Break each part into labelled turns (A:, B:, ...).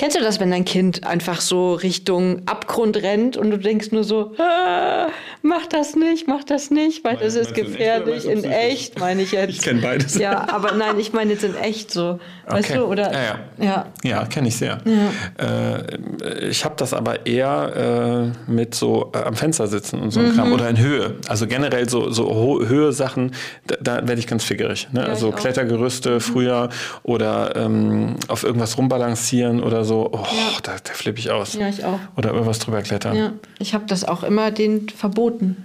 A: Kennst du das, wenn dein Kind einfach so Richtung Abgrund rennt und du denkst nur so, ah, mach das nicht, mach das nicht, weil das ist gefährlich. In echt, meine ich jetzt.
B: Ich kenne beides.
A: Ja, aber nein, ich meine jetzt in echt so. Weißt
B: Okay.
A: du, oder?
B: Ja, ja.
A: ja.
B: Ja, kenne ich sehr. Äh, ich habe das aber eher äh, mit so äh, am Fenster sitzen und so ein
A: Mhm.
B: Kram oder in Höhe. Also generell so, so Höhe-Sachen, da, da werde ich ganz fickerig. Ne? also
A: auch. Mhm.
B: Klettergerüste früher oder ähm, auf irgendwas rumbalancieren oder so. Oh, da, da flippe ich aus.
A: Ja, ich auch.
B: Oder irgendwas drüber klettern.
A: Ja, ich habe das auch immer den verboten.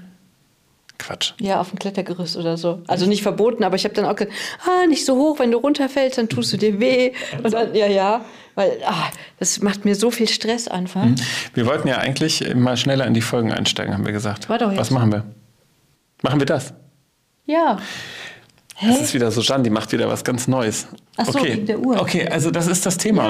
B: Quatsch.
A: Ja, auf dem Klettergerüst oder so. Also nicht verboten, aber ich habe dann auch gesagt, ah, nicht so hoch, wenn du runterfällst, dann tust du dir weh. Und dann, ja, ja, weil ah, das macht mir so viel Stress einfach.
B: Wir wollten ja eigentlich mal schneller in die Folgen einsteigen, haben wir gesagt.
A: War doch jetzt.
B: Was machen wir? Machen wir das?
A: Ja.
B: Das
A: Hä?
B: ist wieder so, Jan, die macht wieder was ganz Neues.
A: Ach so,
B: okay.
A: wegen der Uhr.
B: Okay, also das ist das Thema,
A: Ja.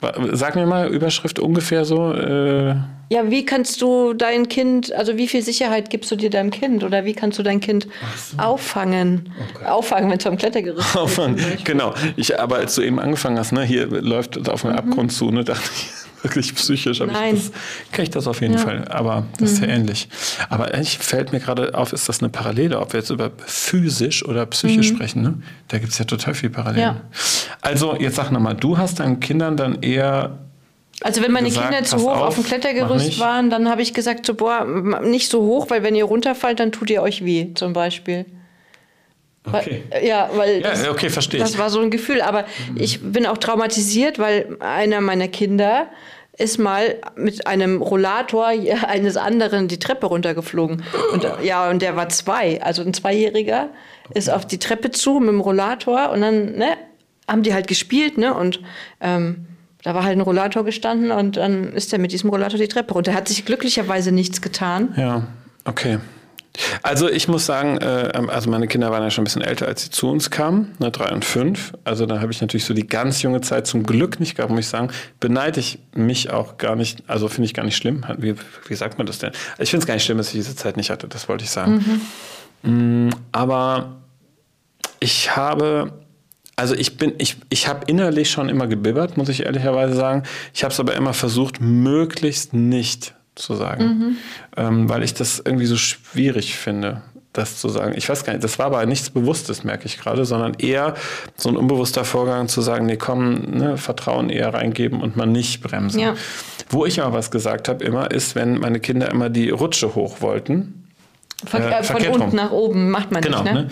B: oder was? Sag mir mal, Überschrift ungefähr so. Äh,
A: Ja, wie kannst du dein Kind, also wie viel Sicherheit gibst du dir deinem Kind oder wie kannst du dein Kind auffangen? Auffangen, wenn es vom Klettergerüst ist.
B: Aufwand. Genau. Ich, aber als du eben angefangen hast, ne, hier läuft es auf einen Abgrund zu, ne, dachte ich, wirklich psychisch.
A: Mhm. Nein.
B: Ich das, kann ich das auf jeden Fall. Aber das ist ja ähnlich. Aber eigentlich fällt mir gerade auf, ist das eine Parallele, ob wir jetzt über physisch oder psychisch sprechen. Ne? Da gibt es ja total viel Parallelen.
A: Mhm. Ja.
B: Also, jetzt sag nochmal, du hast deinen Kindern dann eher
A: Also wenn meine
B: gesagt,
A: Kinder zu hoch auf,
B: auf,
A: dem Klettergerüst waren, dann habe ich gesagt, so, boah, nicht so hoch, weil wenn ihr runterfallt, dann tut ihr euch weh, zum Beispiel.
B: Okay.
A: Weil, ja, weil
B: Ja,
A: das,
B: okay, verstehe ich.
A: das war so ein Gefühl. Aber ich bin auch traumatisiert, weil einer meiner Kinder ist mal mit einem Rollator eines anderen die Treppe runtergeflogen. Und, ja, und der war zwei. Also ein Zweijähriger ist auf die Treppe zu mit dem Rollator und dann ne, haben die halt gespielt. Ne, und ähm, da war halt ein Rollator gestanden und dann ist er mit diesem Rollator die Treppe runter. Hat sich glücklicherweise nichts getan.
B: Ja, okay. Also ich muss sagen, äh, also meine Kinder waren ja schon ein bisschen älter, als sie zu uns kamen, ne, drei und fünf. Also da habe ich natürlich so die ganz junge Zeit zum Glück nicht gehabt, muss ich sagen. Beneide ich mich auch gar nicht, also finde ich gar nicht schlimm. Wie, wie sagt man das denn? Ich finde es gar nicht schlimm, dass ich diese Zeit nicht hatte, das wollte ich sagen. Mm, aber ich habe, also ich bin, ich, ich habe innerlich schon immer gebibbert, muss ich ehrlicherweise sagen. Ich habe es aber immer versucht, möglichst nicht zu sagen, ähm, weil ich das irgendwie so schwierig finde, das zu sagen. Ich weiß gar nicht, das war aber nichts Bewusstes, merke ich gerade, sondern eher so ein unbewusster Vorgang zu sagen, nee, komm, ne, Vertrauen eher reingeben und mal nicht bremsen.
A: Ja.
B: Wo ich aber was gesagt habe immer, ist, wenn meine Kinder immer die Rutsche hoch wollten,
A: Von,
B: Äh,
A: äh, von unten
B: rum.
A: nach oben macht man
B: Genau,
A: nicht, ne?
B: ne?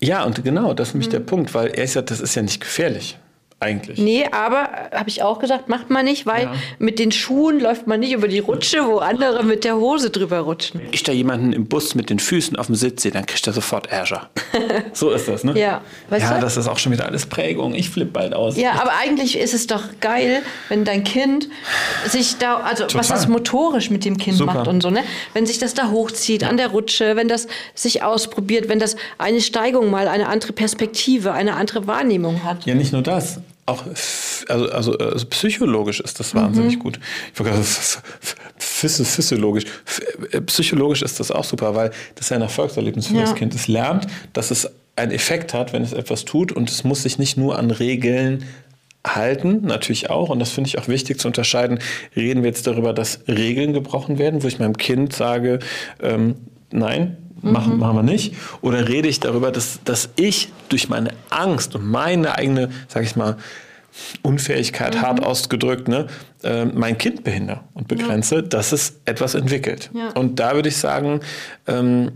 B: Ja, und genau, das ist nämlich der Punkt, weil er ja, das ist ja nicht gefährlich, eigentlich.
A: Nee, aber habe ich auch gesagt, macht man nicht, weil
B: Ja.
A: mit den Schuhen läuft man nicht über die Rutsche, wo andere mit der Hose drüber rutschen.
B: Wenn ich da jemanden im Bus mit den Füßen auf dem Sitz sehe, dann kriegt er sofort Ärger. so ist das, ne?
A: Ja, weißt
B: ja,
A: du?
B: das ist auch schon wieder alles Prägung. Ich flippe bald aus.
A: Ja, aber eigentlich ist es doch geil, wenn dein Kind sich da, also was
B: Total.
A: das motorisch mit dem Kind
B: Super.
A: macht und so, ne? Wenn sich das da hochzieht an der Rutsche, wenn das sich ausprobiert, wenn das eine Steigung mal, eine andere Perspektive, eine andere Wahrnehmung hat.
B: Ja, nicht nur das. Auch also, also, also psychologisch ist das wahnsinnig gut. Ich wollte f- phys- physiologisch. Äh, Psychologisch ist das auch super, weil das ist ja ein Erfolgserlebnis für
A: Ja.
B: das Kind. Es lernt, dass es einen Effekt hat, wenn es etwas tut und es muss sich nicht nur an Regeln halten, natürlich auch. Und das finde ich auch wichtig zu unterscheiden. Reden wir jetzt darüber, dass Regeln gebrochen werden, wo ich meinem Kind sage, ähm, nein, machen, machen wir nicht. Oder rede ich darüber, dass, dass ich durch meine Angst und meine eigene, sage ich mal, Unfähigkeit, hart ausgedrückt, ne, äh, mein Kind behindere und begrenze, dass es etwas entwickelt.
A: Ja.
B: Und da würde ich sagen, ähm,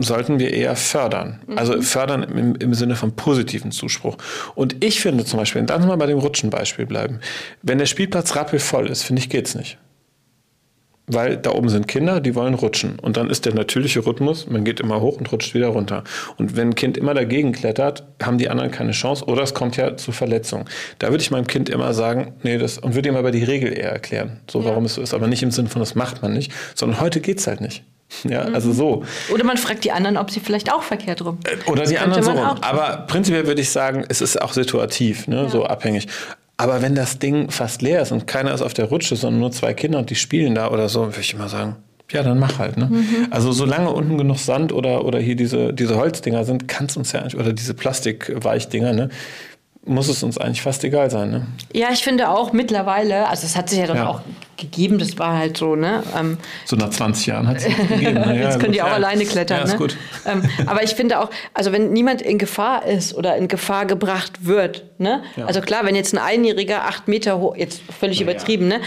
B: sollten wir eher fördern. Also fördern im, im Sinne von positiven Zuspruch. Und ich finde zum Beispiel, lass uns mal bei dem Rutschenbeispiel bleiben. Wenn der Spielplatz rappelvoll ist, finde ich, geht's nicht. Weil da oben sind Kinder, die wollen rutschen. Und dann ist der natürliche Rhythmus, man geht immer hoch und rutscht wieder runter. Und wenn ein Kind immer dagegen klettert, haben die anderen keine Chance oder es kommt ja zu Verletzungen. Da würde ich meinem Kind immer sagen, nee, das, und würde ihm aber die Regel eher erklären, so warum es so ist. Aber nicht im Sinne von, das macht man nicht, sondern heute geht's halt nicht. Ja, also so.
A: Oder man fragt die anderen, ob sie vielleicht auch verkehrt rum.
B: Oder
A: Das
B: die anderen so rum. Aber prinzipiell würde ich sagen, es ist auch situativ, ne, so abhängig. Aber wenn das Ding fast leer ist und keiner ist auf der Rutsche, sondern nur zwei Kinder und die spielen da oder so, würde ich immer sagen, ja, dann mach halt. Ne?
A: Mhm.
B: Also solange unten genug Sand oder, oder hier diese, diese Holzdinger sind, kann es uns ja eigentlich, oder diese Plastikweichdinger, ne, muss es uns eigentlich fast egal sein. Ne?
A: Ja, ich finde auch mittlerweile, also es hat sich ja doch
B: Ja.
A: auch gegeben, das war halt so, ne? Ähm,
B: So nach 20 Jahren hat es sich gegeben. Na ja,
A: Jetzt können die auch
B: ja.
A: alleine klettern.
B: Ja, ist
A: ne?
B: gut.
A: Ähm, aber ich finde auch, also wenn niemand in Gefahr ist oder in Gefahr gebracht wird, ne? Also klar, wenn jetzt ein Einjähriger acht Meter hoch, jetzt völlig übertrieben, ne?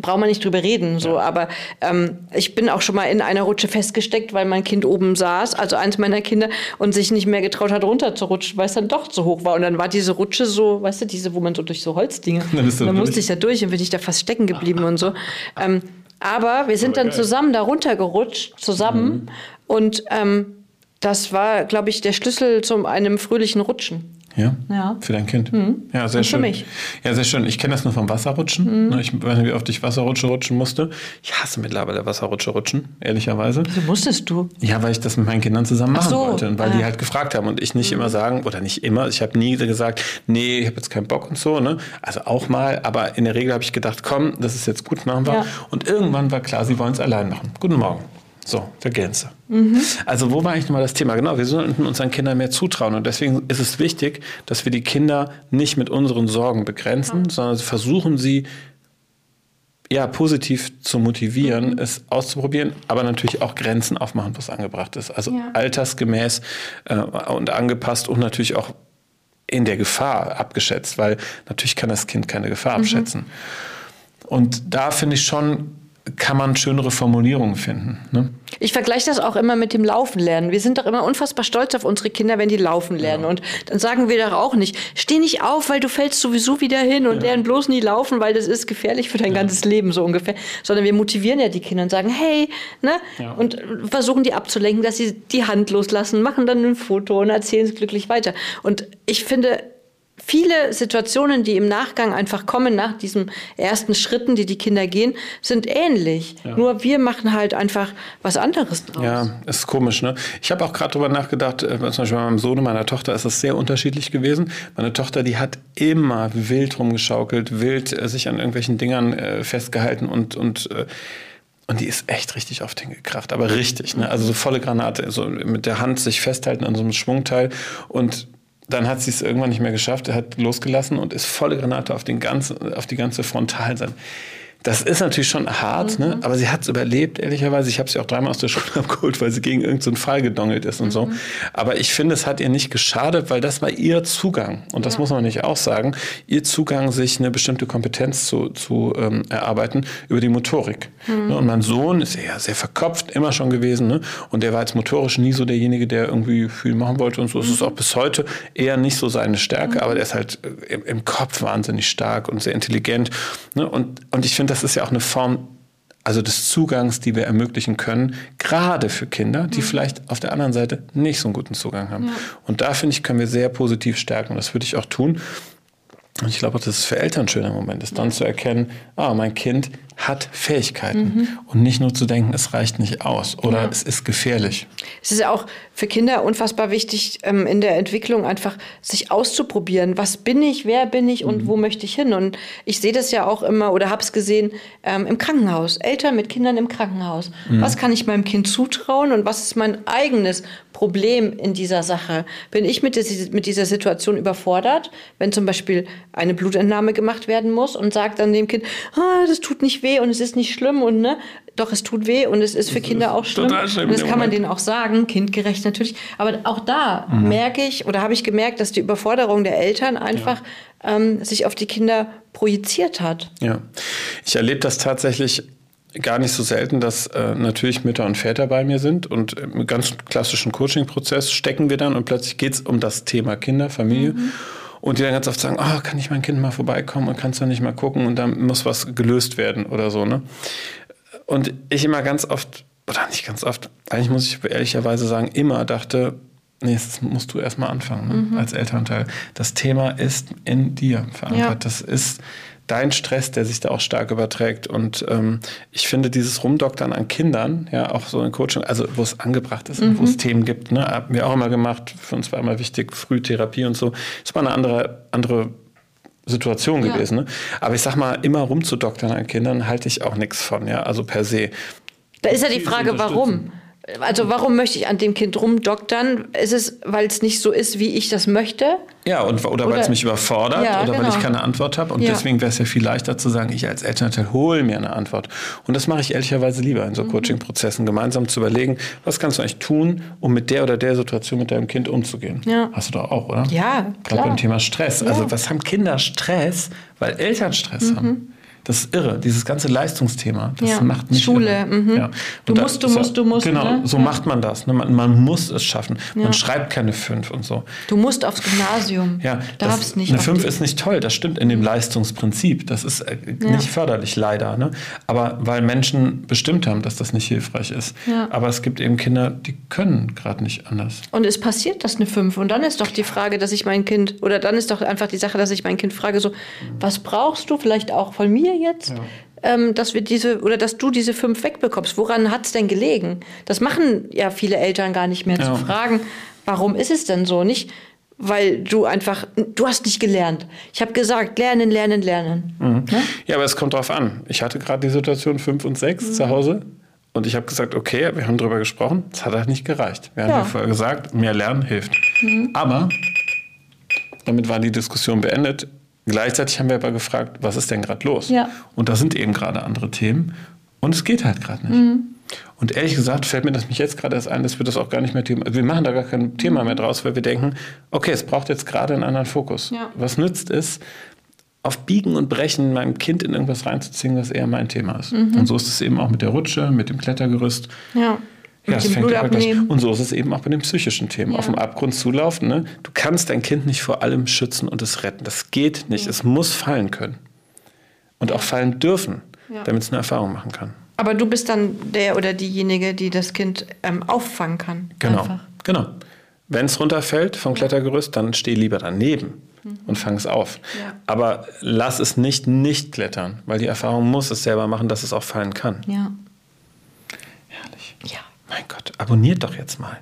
A: Braucht man nicht drüber reden, so. Aber ähm, ich bin auch schon mal in einer Rutsche festgesteckt, weil mein Kind oben saß, also eins meiner Kinder, und sich nicht mehr getraut hat, runterzurutschen, weil es dann doch zu hoch war. Und dann war diese Rutsche so, weißt du, diese, wo man so durch so Holzdinge,
B: Dann
A: dann
B: durch.
A: musste ich da durch und bin ich da fast stecken geblieben und so. Ähm, aber wir sind
B: Aber
A: dann
B: geil.
A: zusammen da runtergerutscht, zusammen. Und ähm, das war, glaube ich, der Schlüssel zu einem fröhlichen Rutschen.
B: Ja?
A: Ja.
B: Für dein Kind? Ja, sehr
A: Und für
B: schön.
A: mich.
B: Ja, sehr schön. Ich kenne das nur vom Wasserrutschen. Ne, Ich weiß nicht, wie oft ich Wasserrutsche rutschen musste. Ich hasse mittlerweile Wasserrutsche rutschen, ehrlicherweise.
A: Wieso musstest du?
B: Ja, weil ich das mit meinen Kindern zusammen machen
A: so,
B: wollte und weil
A: ah.
B: die halt gefragt haben und ich nicht immer sagen, oder nicht immer, ich habe nie gesagt, nee, ich habe jetzt keinen Bock und so, ne? Also auch mal, aber in der Regel habe ich gedacht, komm, das ist jetzt gut, machen wir.
A: Ja.
B: Und irgendwann war klar, sie wollen es allein machen. Guten Morgen. So, da gehen sie. Also wo war eigentlich nochmal das Thema? Genau, wir sollten unseren Kindern mehr zutrauen und deswegen ist es wichtig, dass wir die Kinder nicht mit unseren Sorgen begrenzen, sondern versuchen sie ja, positiv zu motivieren,
A: Mhm.
B: es auszuprobieren, aber natürlich auch Grenzen aufmachen, was angebracht ist. Also
A: Ja.
B: altersgemäß äh, und angepasst und natürlich auch in der Gefahr abgeschätzt, weil natürlich kann das Kind keine Gefahr
A: Mhm.
B: abschätzen. Und da finde ich schon, kann man schönere Formulierungen finden. Ne?
A: Ich vergleiche das auch immer mit dem Laufen lernen. Wir sind doch immer unfassbar stolz auf unsere Kinder, wenn die laufen lernen. Und dann sagen wir doch auch nicht, steh nicht auf, weil du fällst sowieso wieder hin und lern bloß nie laufen, weil das ist gefährlich für dein ganzes Leben so ungefähr. Sondern wir motivieren ja die Kinder und sagen, hey, ne?
B: Ja.
A: Und versuchen die abzulenken, dass sie die Hand loslassen, machen dann ein Foto und erzählen es glücklich weiter. Und ich finde, viele Situationen, die im Nachgang einfach kommen, nach diesen ersten Schritten, die die Kinder gehen, sind ähnlich. Nur wir machen halt einfach was anderes draus.
B: Ja, ist komisch, ne? Ich habe auch gerade drüber nachgedacht, äh, zum Beispiel bei meinem Sohn und meiner Tochter ist das sehr unterschiedlich gewesen. Meine Tochter, die hat immer wild rumgeschaukelt, wild äh, sich an irgendwelchen Dingern äh, festgehalten und, und äh, und die ist echt richtig oft hingekracht, aber richtig, ne? Also so volle Granate, so mit der Hand sich festhalten an so einem Schwungteil und dann hat sie es irgendwann nicht mehr geschafft, hat losgelassen und ist volle Granate auf, den ganzen, auf die ganze Frontalseite. Das ist natürlich schon hart, ne? aber sie hat es überlebt, ehrlicherweise. Ich habe sie auch dreimal aus der Schule abgeholt, weil sie gegen irgendeinen so Fall gedongelt ist und so. Aber ich finde, es hat ihr nicht geschadet, weil das war ihr Zugang. Und das muss man nicht auch sagen. Ihr Zugang, sich eine bestimmte Kompetenz zu, zu ähm, erarbeiten über die Motorik. Ne? Und mein Sohn ist ja sehr verkopft, immer schon gewesen. Ne? Und der war jetzt motorisch nie so derjenige, der irgendwie viel machen wollte und so. Es ist auch bis heute eher nicht so seine Stärke, aber der ist halt äh, im, im Kopf wahnsinnig stark und sehr intelligent. Ne? Und, und ich finde, das ist ja auch eine Form also des Zugangs, die wir ermöglichen können, gerade für Kinder, die vielleicht auf der anderen Seite nicht so einen guten Zugang haben. Und da finde ich, können wir sehr positiv stärken. Und das würde ich auch tun. Und ich glaube, dass es für Eltern ein schöner Moment ist, dann zu erkennen, ah, mein Kind hat Fähigkeiten. Und nicht nur zu denken, es reicht nicht aus oder es ist gefährlich.
A: Es ist ja auch für Kinder unfassbar wichtig, ähm, in der Entwicklung einfach sich auszuprobieren. Was bin ich, wer bin ich und wo möchte ich hin? Und ich sehe das ja auch immer oder habe es gesehen ähm, im Krankenhaus. Eltern mit Kindern im Krankenhaus. Was kann ich meinem Kind zutrauen und was ist mein eigenes Problem in dieser Sache? Bin ich mit, dis- mit dieser Situation überfordert, wenn zum Beispiel eine Blutentnahme gemacht werden muss und sagt dann dem Kind, ah, das tut nicht weh und es ist nicht schlimm und ne, doch es tut weh und es ist für Kinder auch schlimm.
B: total schlimm
A: Und das kann man denen auch sagen, kindgerecht natürlich. Aber auch da
B: Mhm.
A: merke ich oder habe ich gemerkt, dass die Überforderung der Eltern einfach ähm, sich auf die Kinder projiziert hat.
B: Ja, ich erlebe das tatsächlich gar nicht so selten, dass äh, natürlich Mütter und Väter bei mir sind und im ganz klassischen Coaching-Prozess stecken wir dann und plötzlich geht es um das Thema Kinder, Familie. Und die dann ganz oft sagen, oh, kann ich mein Kind mal vorbeikommen und kannst du nicht mal gucken und dann muss was gelöst werden oder so. Ne? Und ich immer ganz oft, oder nicht ganz oft, eigentlich muss ich ehrlicherweise sagen, immer dachte, nee, das musst du erstmal anfangen ne? als Elternteil. Das Thema ist in dir verankert.
A: Ja.
B: Das ist dein Stress, der sich da auch stark überträgt. Und ähm, ich finde dieses Rumdoktern an Kindern, ja, auch so in Coaching, also wo es angebracht ist und wo es Themen gibt, ne, haben wir auch immer gemacht, für uns war immer wichtig, Frühtherapie und so. Das war eine andere, andere Situation
A: Ja.
B: gewesen. Ne? Aber ich sag mal, immer rumzudoktern an Kindern halte ich auch nichts von, ja, also per se.
A: Da ist ja die Frage, warum? Also warum möchte ich an dem Kind rumdoktern? Ist es, weil es nicht so ist, wie ich das möchte?
B: Ja, und, oder, oder weil es mich überfordert
A: Ja,
B: oder weil
A: genau.
B: ich keine Antwort habe. Und
A: Ja.
B: deswegen wäre es ja viel leichter zu sagen, ich als Elternteil hole mir eine Antwort. Und das mache ich ehrlicherweise lieber in so
A: Mhm.
B: Coaching-Prozessen, gemeinsam zu überlegen, was kannst du eigentlich tun, um mit der oder der Situation mit deinem Kind umzugehen.
A: Ja.
B: Hast du doch auch, oder?
A: Ja,
B: Gerade
A: klar.
B: beim Thema Stress. Also was haben Kinder Stress, weil Eltern Stress haben? Das ist irre, dieses ganze Leistungsthema. Das
A: Mhm. Ja.
B: macht mich
A: Schule, mhm.
B: Ja.
A: Du
B: da
A: musst, du musst, du musst,
B: Genau,
A: ne?
B: so macht man das. ne? Man, man muss es schaffen. Man schreibt keine fünf und so.
A: Du musst aufs Gymnasium.
B: Ja,
A: darfst
B: das,
A: nicht.
B: eine
A: auf
B: 5
A: die-
B: ist nicht toll, das stimmt in dem Leistungsprinzip. Das ist äh, nicht förderlich, leider. Ne? Aber weil Menschen bestimmt haben, dass das nicht hilfreich ist. Aber es gibt eben Kinder, die können gerade nicht anders.
A: Und es passiert das eine 5. Und dann ist doch die Frage, dass ich mein Kind, oder dann ist doch einfach die Sache, dass ich mein Kind frage, so, was brauchst du vielleicht auch von mir jetzt? Ähm, dass wir diese oder dass du diese fünf wegbekommst. Woran hat es denn gelegen? Das machen ja viele Eltern gar nicht mehr
B: Ja.
A: zu fragen, warum ist es denn so? Nicht, weil du einfach, du hast nicht gelernt. Ich habe gesagt, lernen, lernen, lernen. Ne?
B: Ja, aber es kommt drauf an. Ich hatte gerade die Situation 5 und 6
A: Mhm.
B: zu Hause. Und ich habe gesagt, okay, wir haben drüber gesprochen. Es hat halt nicht gereicht. Wir haben
A: Ja.
B: ja vorher gesagt, mehr lernen hilft. Aber damit war die Diskussion beendet. Gleichzeitig haben wir aber gefragt, was ist denn gerade los?
A: Ja.
B: Und da sind eben gerade andere Themen. Und es geht halt gerade nicht. Und ehrlich gesagt fällt mir das mich jetzt gerade erst ein, dass wir das auch gar nicht mehr Thema. Wir machen da gar kein Thema mehr draus, weil wir denken, okay, es braucht jetzt gerade einen anderen Fokus.
A: Ja.
B: Was nützt es, auf Biegen und Brechen meinem Kind in irgendwas reinzuziehen, was eher mein Thema ist? Und so ist es eben auch mit der Rutsche, mit dem Klettergerüst.
A: Ja.
B: Ja,
A: dem
B: fängt ja bei gleich-
A: Blutabnehmen.
B: Und so ist es eben auch bei den psychischen Themen.
A: Ja.
B: Auf dem Abgrund zulaufen. Ne? Du kannst dein Kind nicht vor allem schützen und es retten. Das geht nicht. Es muss fallen können. Und auch fallen dürfen,
A: Ja.
B: damit es eine Erfahrung machen kann.
A: Aber du bist dann der oder diejenige, die das Kind ähm, auffangen kann.
B: Genau.
A: Einfach.
B: genau. Wenn es runterfällt vom Klettergerüst, dann steh lieber daneben und fang es auf.
A: Mhm. Ja.
B: Aber lass es nicht nicht klettern, weil die Erfahrung muss es selber machen, dass es auch fallen kann.
A: Ja. Ja.
B: Mein Gott, abonniert doch jetzt mal.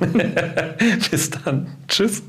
B: Bis dann. Tschüss.